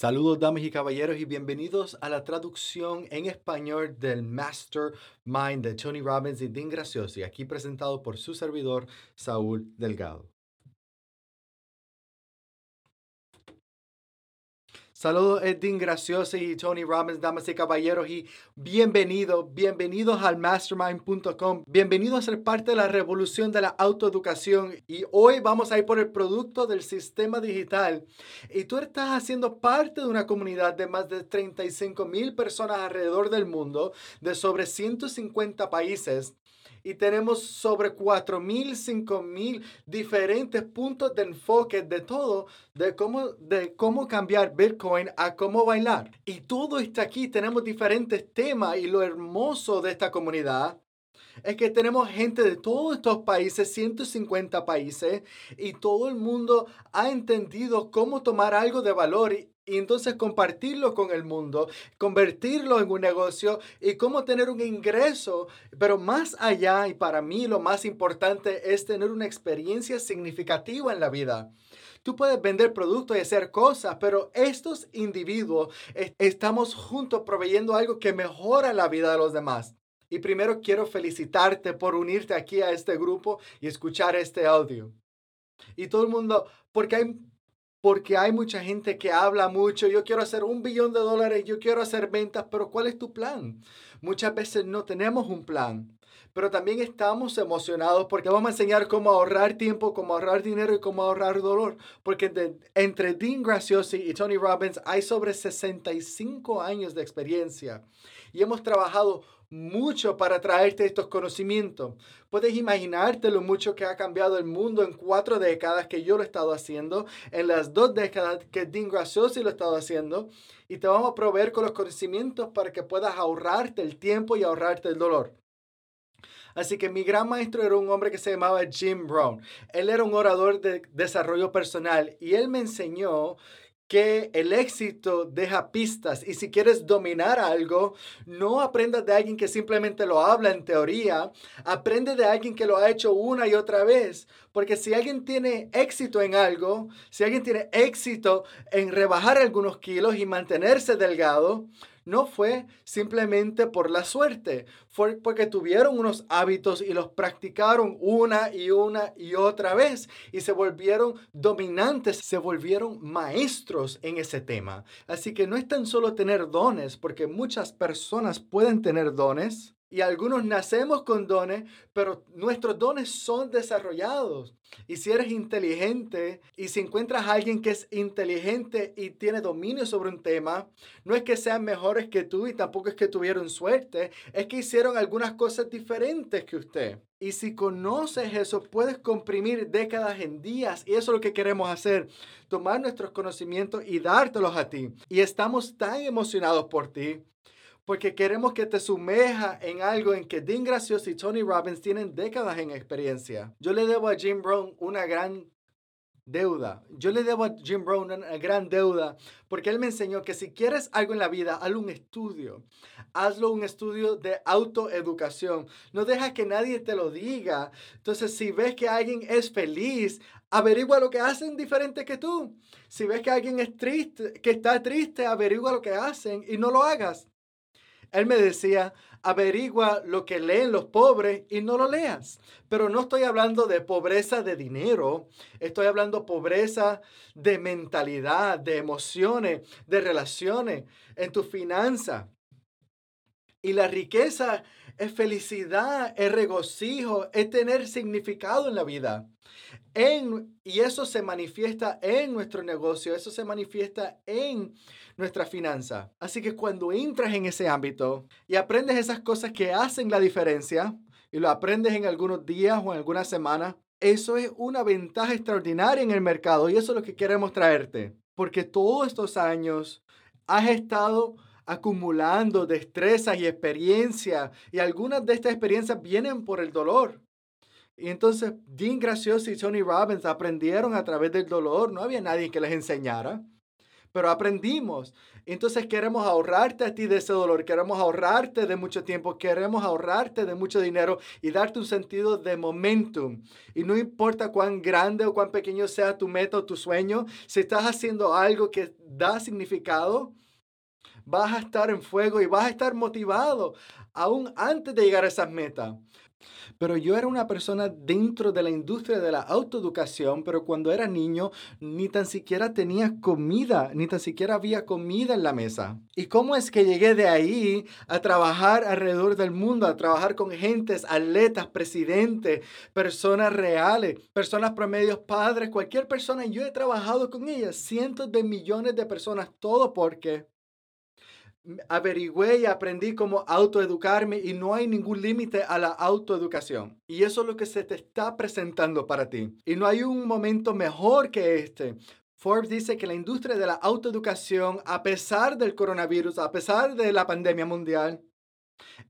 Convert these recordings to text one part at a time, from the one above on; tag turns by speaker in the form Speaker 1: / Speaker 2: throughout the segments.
Speaker 1: Saludos damas y caballeros y bienvenidos a la traducción en español del Mastermind de Tony Robbins y Dean Graciosi, aquí presentado por su servidor Saúl Delgado. Saludos Edwin Gracioso y Tony Robbins, damas y caballeros, y bienvenidos, bienvenidos al mastermind.com, bienvenidos a ser parte de la revolución de la autoeducación. Y hoy vamos a ir por el producto del sistema digital. Y tú estás haciendo parte de una comunidad de más de 35 mil personas alrededor del mundo, de sobre 150 países y tenemos sobre 4.000, 5.000 diferentes puntos de enfoque de todo, de cómo, de cómo cambiar Bitcoin a cómo bailar. Y todo está aquí, tenemos diferentes temas y lo hermoso de esta comunidad es que tenemos gente de todos estos países, 150 países, y todo el mundo ha entendido cómo tomar algo de valor entonces compartirlo con el mundo, convertirlo en un negocio y cómo tener un ingreso. Pero más allá, y para mí lo más importante es tener una experiencia significativa en la vida. Tú puedes vender productos y hacer cosas, pero estos individuos estamos juntos proveyendo algo que mejora la vida de los demás. Y primero quiero felicitarte por unirte aquí a este grupo y escuchar este audio. Y todo el mundo, porque hay, porque hay mucha gente que habla mucho, yo quiero hacer un billón de dólares, yo quiero hacer ventas, pero ¿cuál es tu plan? Muchas veces no tenemos un plan, pero también estamos emocionados porque vamos a enseñar cómo ahorrar tiempo, cómo ahorrar dinero y cómo ahorrar dolor. Porque entre Dean Graciosi y Tony Robbins hay sobre 65 años de experiencia y hemos trabajado mucho para traerte estos conocimientos. Puedes imaginarte lo mucho que ha cambiado el mundo en cuatro décadas que yo lo he estado haciendo, en las dos décadas que Dean Graciosi lo ha estado haciendo, y te vamos a proveer con los conocimientos para que puedas ahorrarte el tiempo y ahorrarte el dolor. Así que mi gran maestro era un hombre que se llamaba Jim Brown. Él era un orador de desarrollo personal y él me enseñó que el éxito deja pistas y si quieres dominar algo, no aprendas de alguien que simplemente lo habla en teoría, aprende de alguien que lo ha hecho una y otra vez, porque si alguien tiene éxito en algo, si alguien tiene éxito en rebajar algunos kilos y mantenerse delgado, no fue simplemente por la suerte, fue porque tuvieron unos hábitos y los practicaron una y una y otra vez y se volvieron dominantes, se volvieron maestros en ese tema. Así que no es tan solo tener dones, porque muchas personas pueden tener dones, y algunos nacemos con dones, pero nuestros dones son desarrollados. Y si eres inteligente y si encuentras a alguien que es inteligente y tiene dominio sobre un tema, no es que sean mejores que tú y tampoco es que tuvieron suerte, es que hicieron algunas cosas diferentes que usted. Y si conoces eso, puedes comprimir décadas en días. Y eso es lo que queremos hacer, tomar nuestros conocimientos y dártelos a ti. Y estamos tan emocionados por ti porque queremos que te sumeja en algo en que Dean Gracioso y Tony Robbins tienen décadas en experiencia. Yo le debo a Jim Brown una gran deuda. Yo le debo a Jim Brown una gran deuda porque él me enseñó que si quieres algo en la vida, hazlo un estudio. Hazlo un estudio de autoeducación. No deja que nadie te lo diga. Entonces, si ves que alguien es feliz, averigua lo que hacen diferente que tú. Si ves que alguien es triste, que está triste, averigua lo que hacen y no lo hagas. Él me decía, averigua lo que leen los pobres y no lo leas. Pero no estoy hablando de pobreza de dinero, estoy hablando pobreza de mentalidad, de emociones, de relaciones, en tu finanza. Y la riqueza es felicidad, es regocijo, es tener significado en la vida. En, y eso se manifiesta en nuestro negocio, eso se manifiesta en nuestra finanza. Así que cuando entras en ese ámbito y aprendes esas cosas que hacen la diferencia, y lo aprendes en algunos días o en algunas semanas, eso es una ventaja extraordinaria en el mercado y eso es lo que queremos traerte. Porque todos estos años has estado acumulando destrezas y experiencia y algunas de estas experiencias vienen por el dolor. Y entonces Dean Gracioso y Tony Robbins aprendieron a través del dolor, no había nadie que les enseñara. pero aprendimos. Entonces queremos ahorrarte a ti de ese dolor, queremos ahorrarte de mucho tiempo, queremos ahorrarte de mucho dinero y darte un sentido de momentum. Y no importa cuán grande o cuán pequeño sea tu meta o tu sueño, si estás haciendo algo que da significado, vas a estar en fuego y vas a estar motivado aún antes de llegar a esas metas. Pero yo era una persona dentro de la industria de la autoeducación, pero cuando era niño ni tan siquiera tenía comida, ni tan siquiera había comida en la mesa. ¿Y cómo es que llegué de ahí a trabajar alrededor del mundo, a trabajar con gentes, atletas, presidentes, personas reales, personas promedios, padres, cualquier persona? Yo he trabajado con ellas, cientos de millones de personas, todo porque averigüé y aprendí cómo autoeducarme y no hay ningún límite a la autoeducación. Y eso es lo que se te está presentando para ti. Y no hay un momento mejor que este. Forbes dice que la industria de la autoeducación, a pesar del coronavirus, a pesar de la pandemia mundial,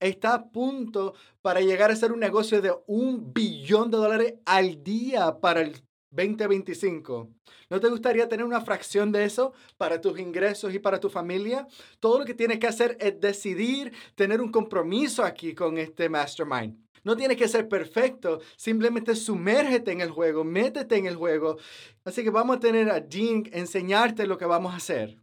Speaker 1: está a punto para llegar a ser un negocio de un billón de dólares al día para el 2025. ¿No te gustaría tener una fracción de eso para tus ingresos y para tu familia? Todo lo que tienes que hacer es decidir tener un compromiso aquí con este mastermind. No tienes que ser perfecto, simplemente sumérgete en el juego, métete en el juego. Así que vamos a tener a Dean enseñarte lo que vamos a hacer.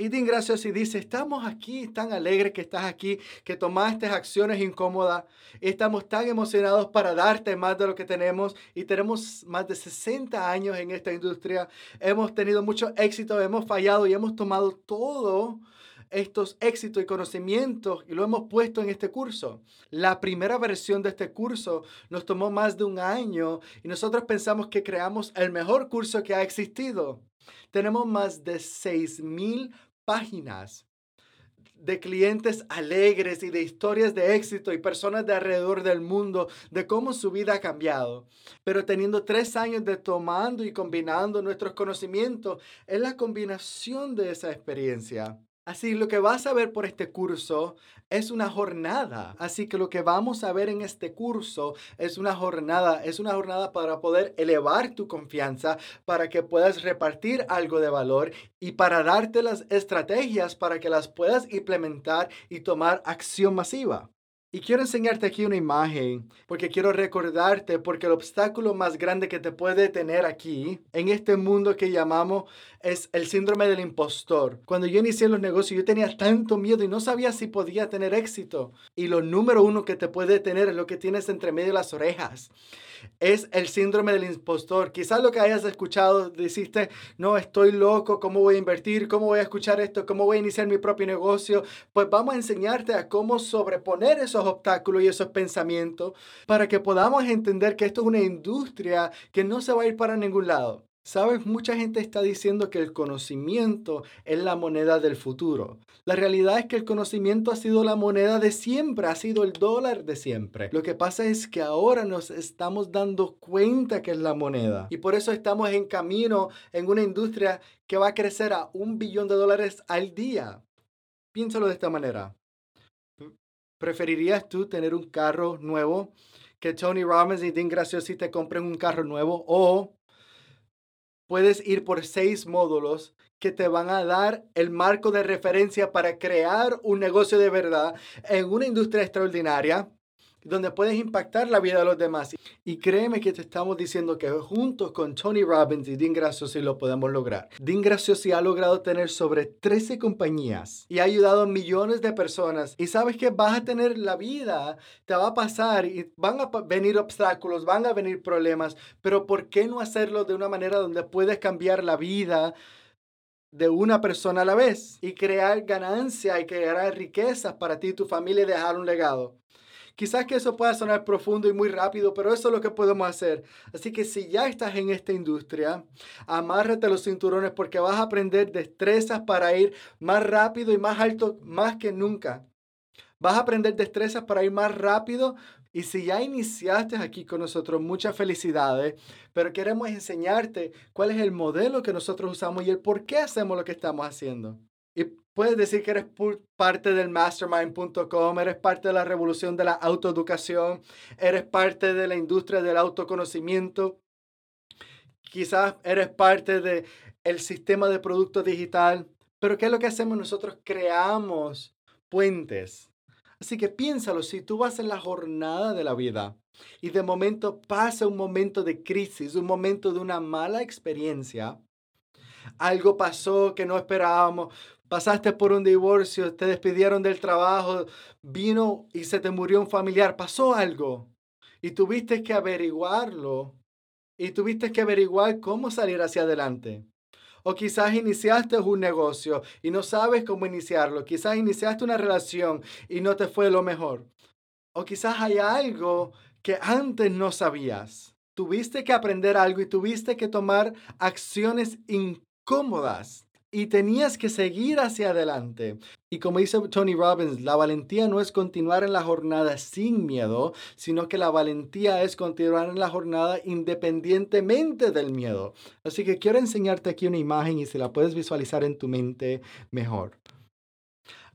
Speaker 1: Y Dean gracias y dice, estamos aquí tan alegres que estás aquí, que tomaste acciones incómodas. Estamos tan emocionados para darte más de lo que tenemos y tenemos más de 60 años en esta industria. Hemos tenido mucho éxito, hemos fallado y hemos tomado todo estos éxitos y conocimientos y lo hemos puesto en este curso. La primera versión de este curso nos tomó más de un año y nosotros pensamos que creamos el mejor curso que ha existido. Tenemos más de 6,000 páginas de clientes alegres y de historias de éxito y personas de alrededor del mundo de cómo su vida ha cambiado. Pero teniendo tres años de tomando y combinando nuestros conocimientos, es la combinación de esa experiencia Así, lo que vas a ver por este curso es una jornada. Así que lo que vamos a ver en este curso es una jornada. Es una jornada para poder elevar tu confianza, para que puedas repartir algo de valor y para darte las estrategias para que las puedas implementar y tomar acción masiva. Y quiero enseñarte aquí una imagen, porque quiero recordarte, porque el obstáculo más grande que te puede tener aquí, en este mundo que llamamos, es el síndrome del impostor. Cuando yo inicié los negocios, yo tenía tanto miedo y no sabía si podía tener éxito. Y lo número uno que te puede tener es lo que tienes entre medio de las orejas es el síndrome del impostor. Quizás lo que hayas escuchado, deciste, no, estoy loco, ¿cómo voy a invertir? ¿Cómo voy a escuchar esto? ¿Cómo voy a iniciar mi propio negocio? Pues vamos a enseñarte a cómo sobreponer esos obstáculos y esos pensamientos para que podamos entender que esto es una industria que no se va a ir para ningún lado. Sabes, mucha gente está diciendo que el conocimiento es la moneda del futuro. La realidad es que el conocimiento ha sido la moneda de siempre, ha sido el dólar de siempre. Lo que pasa es que ahora nos estamos dando cuenta que es la moneda. Y por eso estamos en camino en una industria que va a crecer a un billón de dólares al día. Piénsalo de esta manera. ¿Preferirías tú tener un carro nuevo? Que Tony Robbins y Dean Graciosi te compren un carro nuevo o puedes ir por seis módulos que te van a dar el marco de referencia para crear un negocio de verdad en una industria extraordinaria donde puedes impactar la vida de los demás. Y créeme que te estamos diciendo que juntos con Tony Robbins y Dean Graziosi lo podemos lograr. Dean Graziosi ha logrado tener sobre 13 compañías y ha ayudado a millones de personas. Y sabes que vas a tener la vida, te va a pasar y van a venir obstáculos, van a venir problemas, pero ¿por qué no hacerlo de una manera donde puedes cambiar la vida? de una persona a la vez y crear ganancia y crear riquezas para ti y tu familia y dejar un legado. Quizás que eso pueda sonar profundo y muy rápido, pero eso es lo que podemos hacer. Así que si ya estás en esta industria, amárrate los cinturones porque vas a aprender destrezas para ir más rápido y más alto más que nunca. Vas a aprender destrezas para ir más rápido. Y si ya iniciaste aquí con nosotros, muchas felicidades. Pero queremos enseñarte cuál es el modelo que nosotros usamos y el por qué hacemos lo que estamos haciendo. Puedes decir que eres parte del mastermind.com, eres parte de la revolución de la autoeducación, eres parte de la industria del autoconocimiento. Quizás eres parte de el sistema de producto digital. Pero ¿qué es lo que hacemos nosotros? Creamos puentes. Así que piénsalo, si tú vas en la jornada de la vida y de momento pasa un momento de crisis, un momento de una mala experiencia, algo pasó que no esperábamos, pasaste por un divorcio, te despidieron del trabajo, vino y se te murió un familiar, pasó algo y tuviste que averiguarlo y tuviste que averiguar cómo salir hacia adelante. O quizás iniciaste un negocio y no sabes cómo iniciarlo. Quizás iniciaste una relación y no te fue lo mejor. O quizás hay algo que antes no sabías. Tuviste que aprender algo y tuviste que tomar acciones incómodas y tenías que seguir hacia adelante. Y como dice Tony Robbins, la valentía no es continuar en la jornada sin miedo, sino que la valentía es continuar en la jornada independientemente del miedo. Así que quiero enseñarte aquí una imagen y si la puedes visualizar en tu mente, mejor.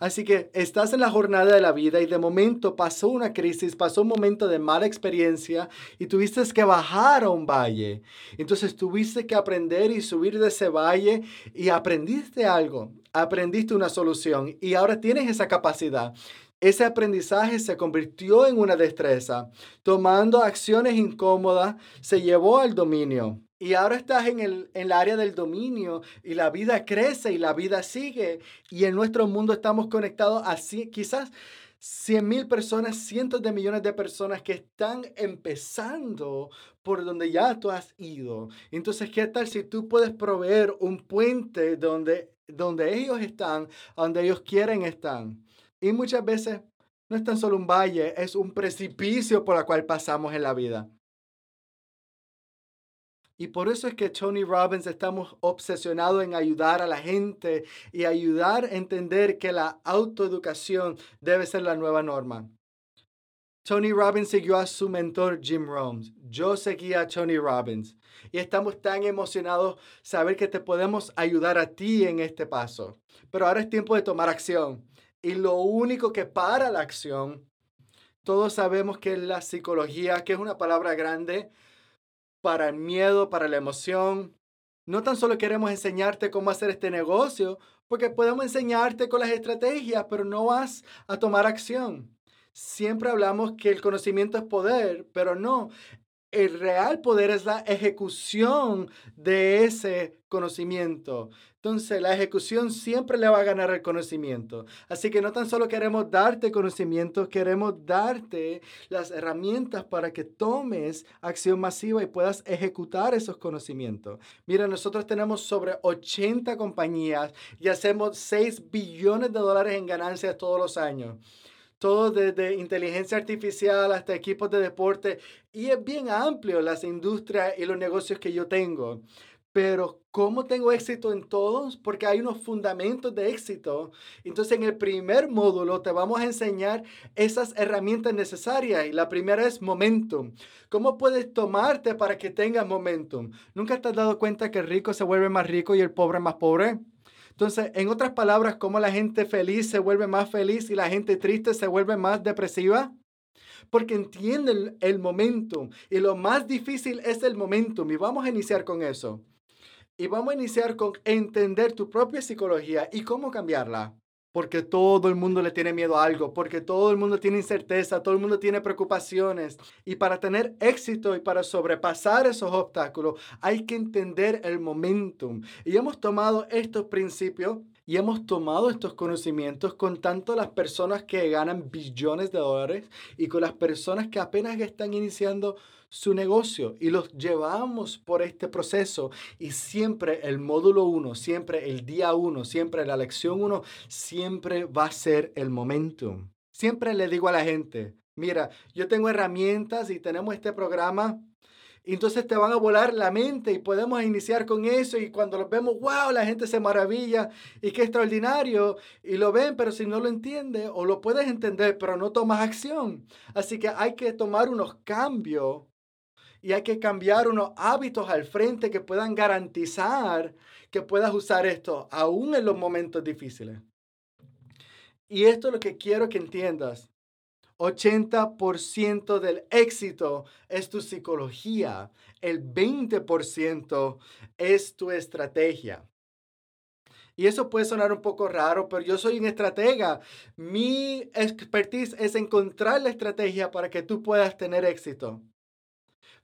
Speaker 1: Así que estás en la jornada de la vida y de momento pasó una crisis, pasó un momento de mala experiencia y tuviste que bajar a un valle. Entonces tuviste que aprender y subir de ese valle y aprendiste algo, aprendiste una solución y ahora tienes esa capacidad. Ese aprendizaje se convirtió en una destreza. Tomando acciones incómodas, se llevó al dominio. Y ahora estás en el, en área del dominio y la vida crece y la vida sigue. Y en nuestro mundo estamos conectados a quizás 100 mil personas, cientos de millones de personas que están empezando por donde ya tú has ido. Entonces, ¿qué tal si tú puedes proveer un puente donde, donde ellos están, donde ellos quieren estar? Y muchas veces no es tan solo un valle, es un precipicio por el cual pasamos en la vida. Y por eso es que Tony Robbins estamos obsesionados en ayudar a la gente y ayudar a entender que la autoeducación debe ser la nueva norma. Tony Robbins siguió a su mentor Jim Rohn. Yo seguía a Tony Robbins. Y estamos tan emocionados saber que te podemos ayudar a ti en este paso. Pero ahora es tiempo de tomar acción. Y lo único que para la acción, todos sabemos que la psicología, que es una palabra grande, para el miedo, para la emoción. No tan solo queremos enseñarte cómo hacer este negocio, porque podemos enseñarte con las estrategias, pero no vas a tomar acción. Siempre hablamos que el conocimiento es poder, pero no el real poder es la ejecución de ese conocimiento. Entonces, la ejecución siempre le va a ganar el conocimiento. Así que no tan solo queremos darte conocimiento, queremos darte las herramientas para que tomes acción masiva y puedas ejecutar esos conocimientos. Mira, nosotros tenemos sobre 80 compañías y hacemos 6 billones de dólares en ganancias todos los años todo desde inteligencia artificial hasta equipos de deporte. Y es bien amplio las industrias y los negocios que yo tengo. Pero ¿cómo tengo éxito en todos? Porque hay unos fundamentos de éxito. Entonces en el primer módulo te vamos a enseñar esas herramientas necesarias. Y la primera es momentum. ¿Cómo puedes tomarte para que tengas momentum? ¿Nunca te has dado cuenta que el rico se vuelve más rico y el pobre más pobre? Entonces, en otras palabras, ¿cómo la gente feliz se vuelve más feliz y la gente triste se vuelve más depresiva? Porque entienden el momentum y lo más difícil es el momentum y vamos a iniciar con eso. Y vamos a iniciar con entender tu propia psicología y cómo cambiarla porque todo el mundo le tiene miedo a algo, porque todo el mundo tiene incerteza, todo el mundo tiene preocupaciones. Y para tener éxito y para sobrepasar esos obstáculos, hay que entender el momentum. Y hemos tomado estos principios y hemos tomado estos conocimientos con tanto las personas que ganan billones de dólares y con las personas que apenas están iniciando su negocio y los llevamos por este proceso y siempre el módulo 1, siempre el día 1, siempre la lección 1, siempre va a ser el momentum. Siempre le digo a la gente, mira, yo tengo herramientas y tenemos este programa entonces te van a volar la mente y podemos iniciar con eso y cuando lo vemos, wow, la gente se maravilla y qué extraordinario y lo ven, pero si no lo entiende o lo puedes entender, pero no tomas acción. Así que hay que tomar unos cambios y hay que cambiar unos hábitos al frente que puedan garantizar que puedas usar esto aún en los momentos difíciles. Y esto es lo que quiero que entiendas. 80% del éxito es tu psicología. El 20% es tu estrategia. Y eso puede sonar un poco raro, pero yo soy un estratega. Mi expertise es encontrar la estrategia para que tú puedas tener éxito.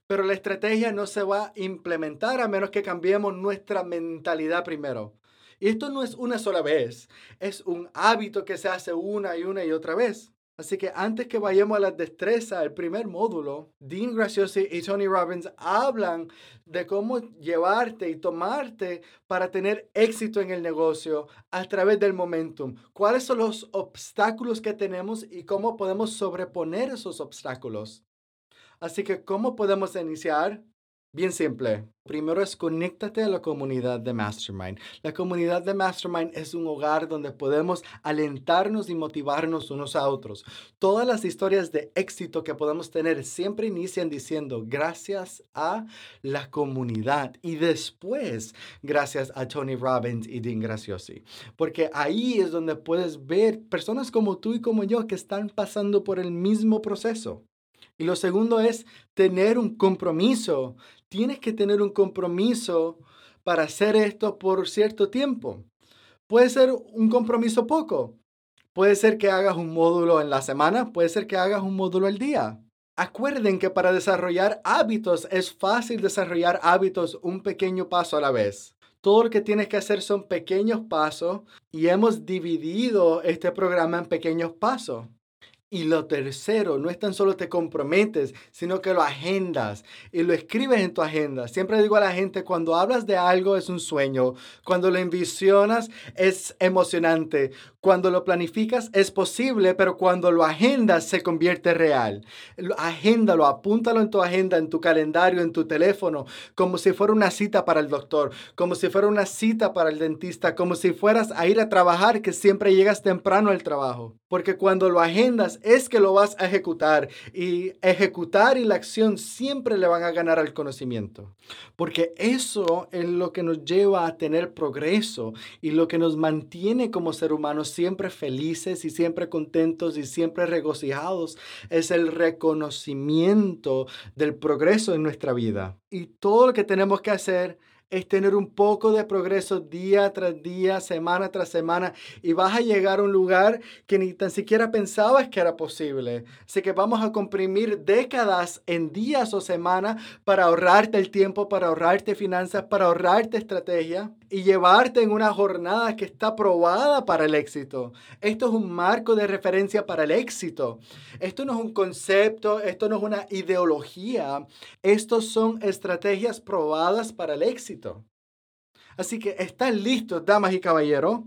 Speaker 1: Pero la estrategia no se va a implementar a menos que cambiemos nuestra mentalidad primero. Y esto no es una sola vez, es un hábito que se hace una y una y otra vez. Así que antes que vayamos a la destreza, el primer módulo, Dean Graciosi y Tony Robbins hablan de cómo llevarte y tomarte para tener éxito en el negocio a través del momentum. ¿Cuáles son los obstáculos que tenemos y cómo podemos sobreponer esos obstáculos? Así que, ¿cómo podemos iniciar? Bien simple. Primero es conéctate a la comunidad de Mastermind. La comunidad de Mastermind es un hogar donde podemos alentarnos y motivarnos unos a otros. Todas las historias de éxito que podemos tener siempre inician diciendo gracias a la comunidad y después gracias a Tony Robbins y Dean Graciosi. Porque ahí es donde puedes ver personas como tú y como yo que están pasando por el mismo proceso. Y lo segundo es tener un compromiso. Tienes que tener un compromiso para hacer esto por cierto tiempo. Puede ser un compromiso poco. Puede ser que hagas un módulo en la semana, puede ser que hagas un módulo al día. Acuerden que para desarrollar hábitos es fácil desarrollar hábitos un pequeño paso a la vez. Todo lo que tienes que hacer son pequeños pasos y hemos dividido este programa en pequeños pasos. Y lo tercero, no es tan solo te comprometes, sino que lo agendas y lo escribes en tu agenda. Siempre digo a la gente, cuando hablas de algo es un sueño, cuando lo envisionas es emocionante, cuando lo planificas es posible, pero cuando lo agendas se convierte real. Agéndalo, apúntalo en tu agenda, en tu calendario, en tu teléfono, como si fuera una cita para el doctor, como si fuera una cita para el dentista, como si fueras a ir a trabajar, que siempre llegas temprano al trabajo. Porque cuando lo agendas es que lo vas a ejecutar y ejecutar y la acción siempre le van a ganar al conocimiento. Porque eso es lo que nos lleva a tener progreso y lo que nos mantiene como ser humanos siempre felices y siempre contentos y siempre regocijados es el reconocimiento del progreso en nuestra vida. Y todo lo que tenemos que hacer es tener un poco de progreso día tras día, semana tras semana, y vas a llegar a un lugar que ni tan siquiera pensabas que era posible. Así que vamos a comprimir décadas en días o semanas para ahorrarte el tiempo, para ahorrarte finanzas, para ahorrarte estrategia y llevarte en una jornada que está probada para el éxito. Esto es un marco de referencia para el éxito. Esto no es un concepto, esto no es una ideología. Estos son estrategias probadas para el éxito. Así que están listos, damas y caballeros.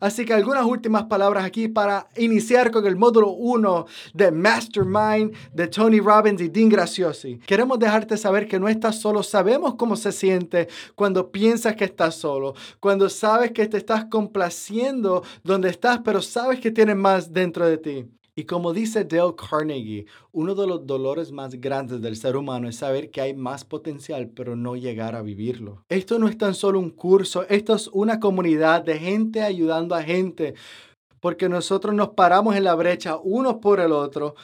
Speaker 1: Así que algunas últimas palabras aquí para iniciar con el módulo 1 de Mastermind de Tony Robbins y Dean Graciosi. Queremos dejarte saber que no estás solo. Sabemos cómo se siente cuando piensas que estás solo, cuando sabes que te estás complaciendo donde estás, pero sabes que tienes más dentro de ti. Y como dice Dale Carnegie, uno de los dolores más grandes del ser humano es saber que hay más potencial, pero no llegar a vivirlo. Esto no es tan solo un curso, esto es una comunidad de gente ayudando a gente, porque nosotros nos paramos en la brecha unos por el otro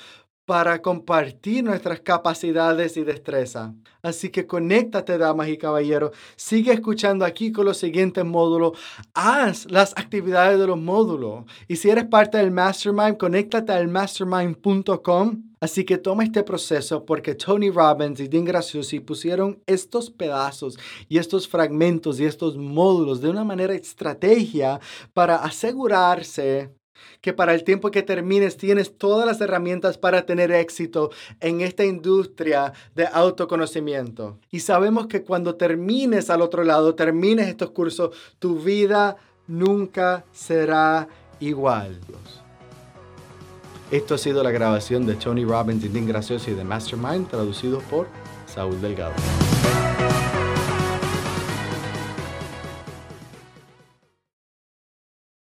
Speaker 1: para compartir nuestras capacidades y destreza. Así que conéctate, damas y caballeros. Sigue escuchando aquí con los siguientes módulos. Haz las actividades de los módulos. Y si eres parte del Mastermind, conéctate al mastermind.com. Así que toma este proceso porque Tony Robbins y Dean Graciosi pusieron estos pedazos y estos fragmentos y estos módulos de una manera estrategia para asegurarse que para el tiempo que termines tienes todas las herramientas para tener éxito en esta industria de autoconocimiento. Y sabemos que cuando termines al otro lado, termines estos cursos, tu vida nunca será igual. Esto ha sido la grabación de Tony Robbins Gracioso y de Mastermind, traducido por Saúl Delgado.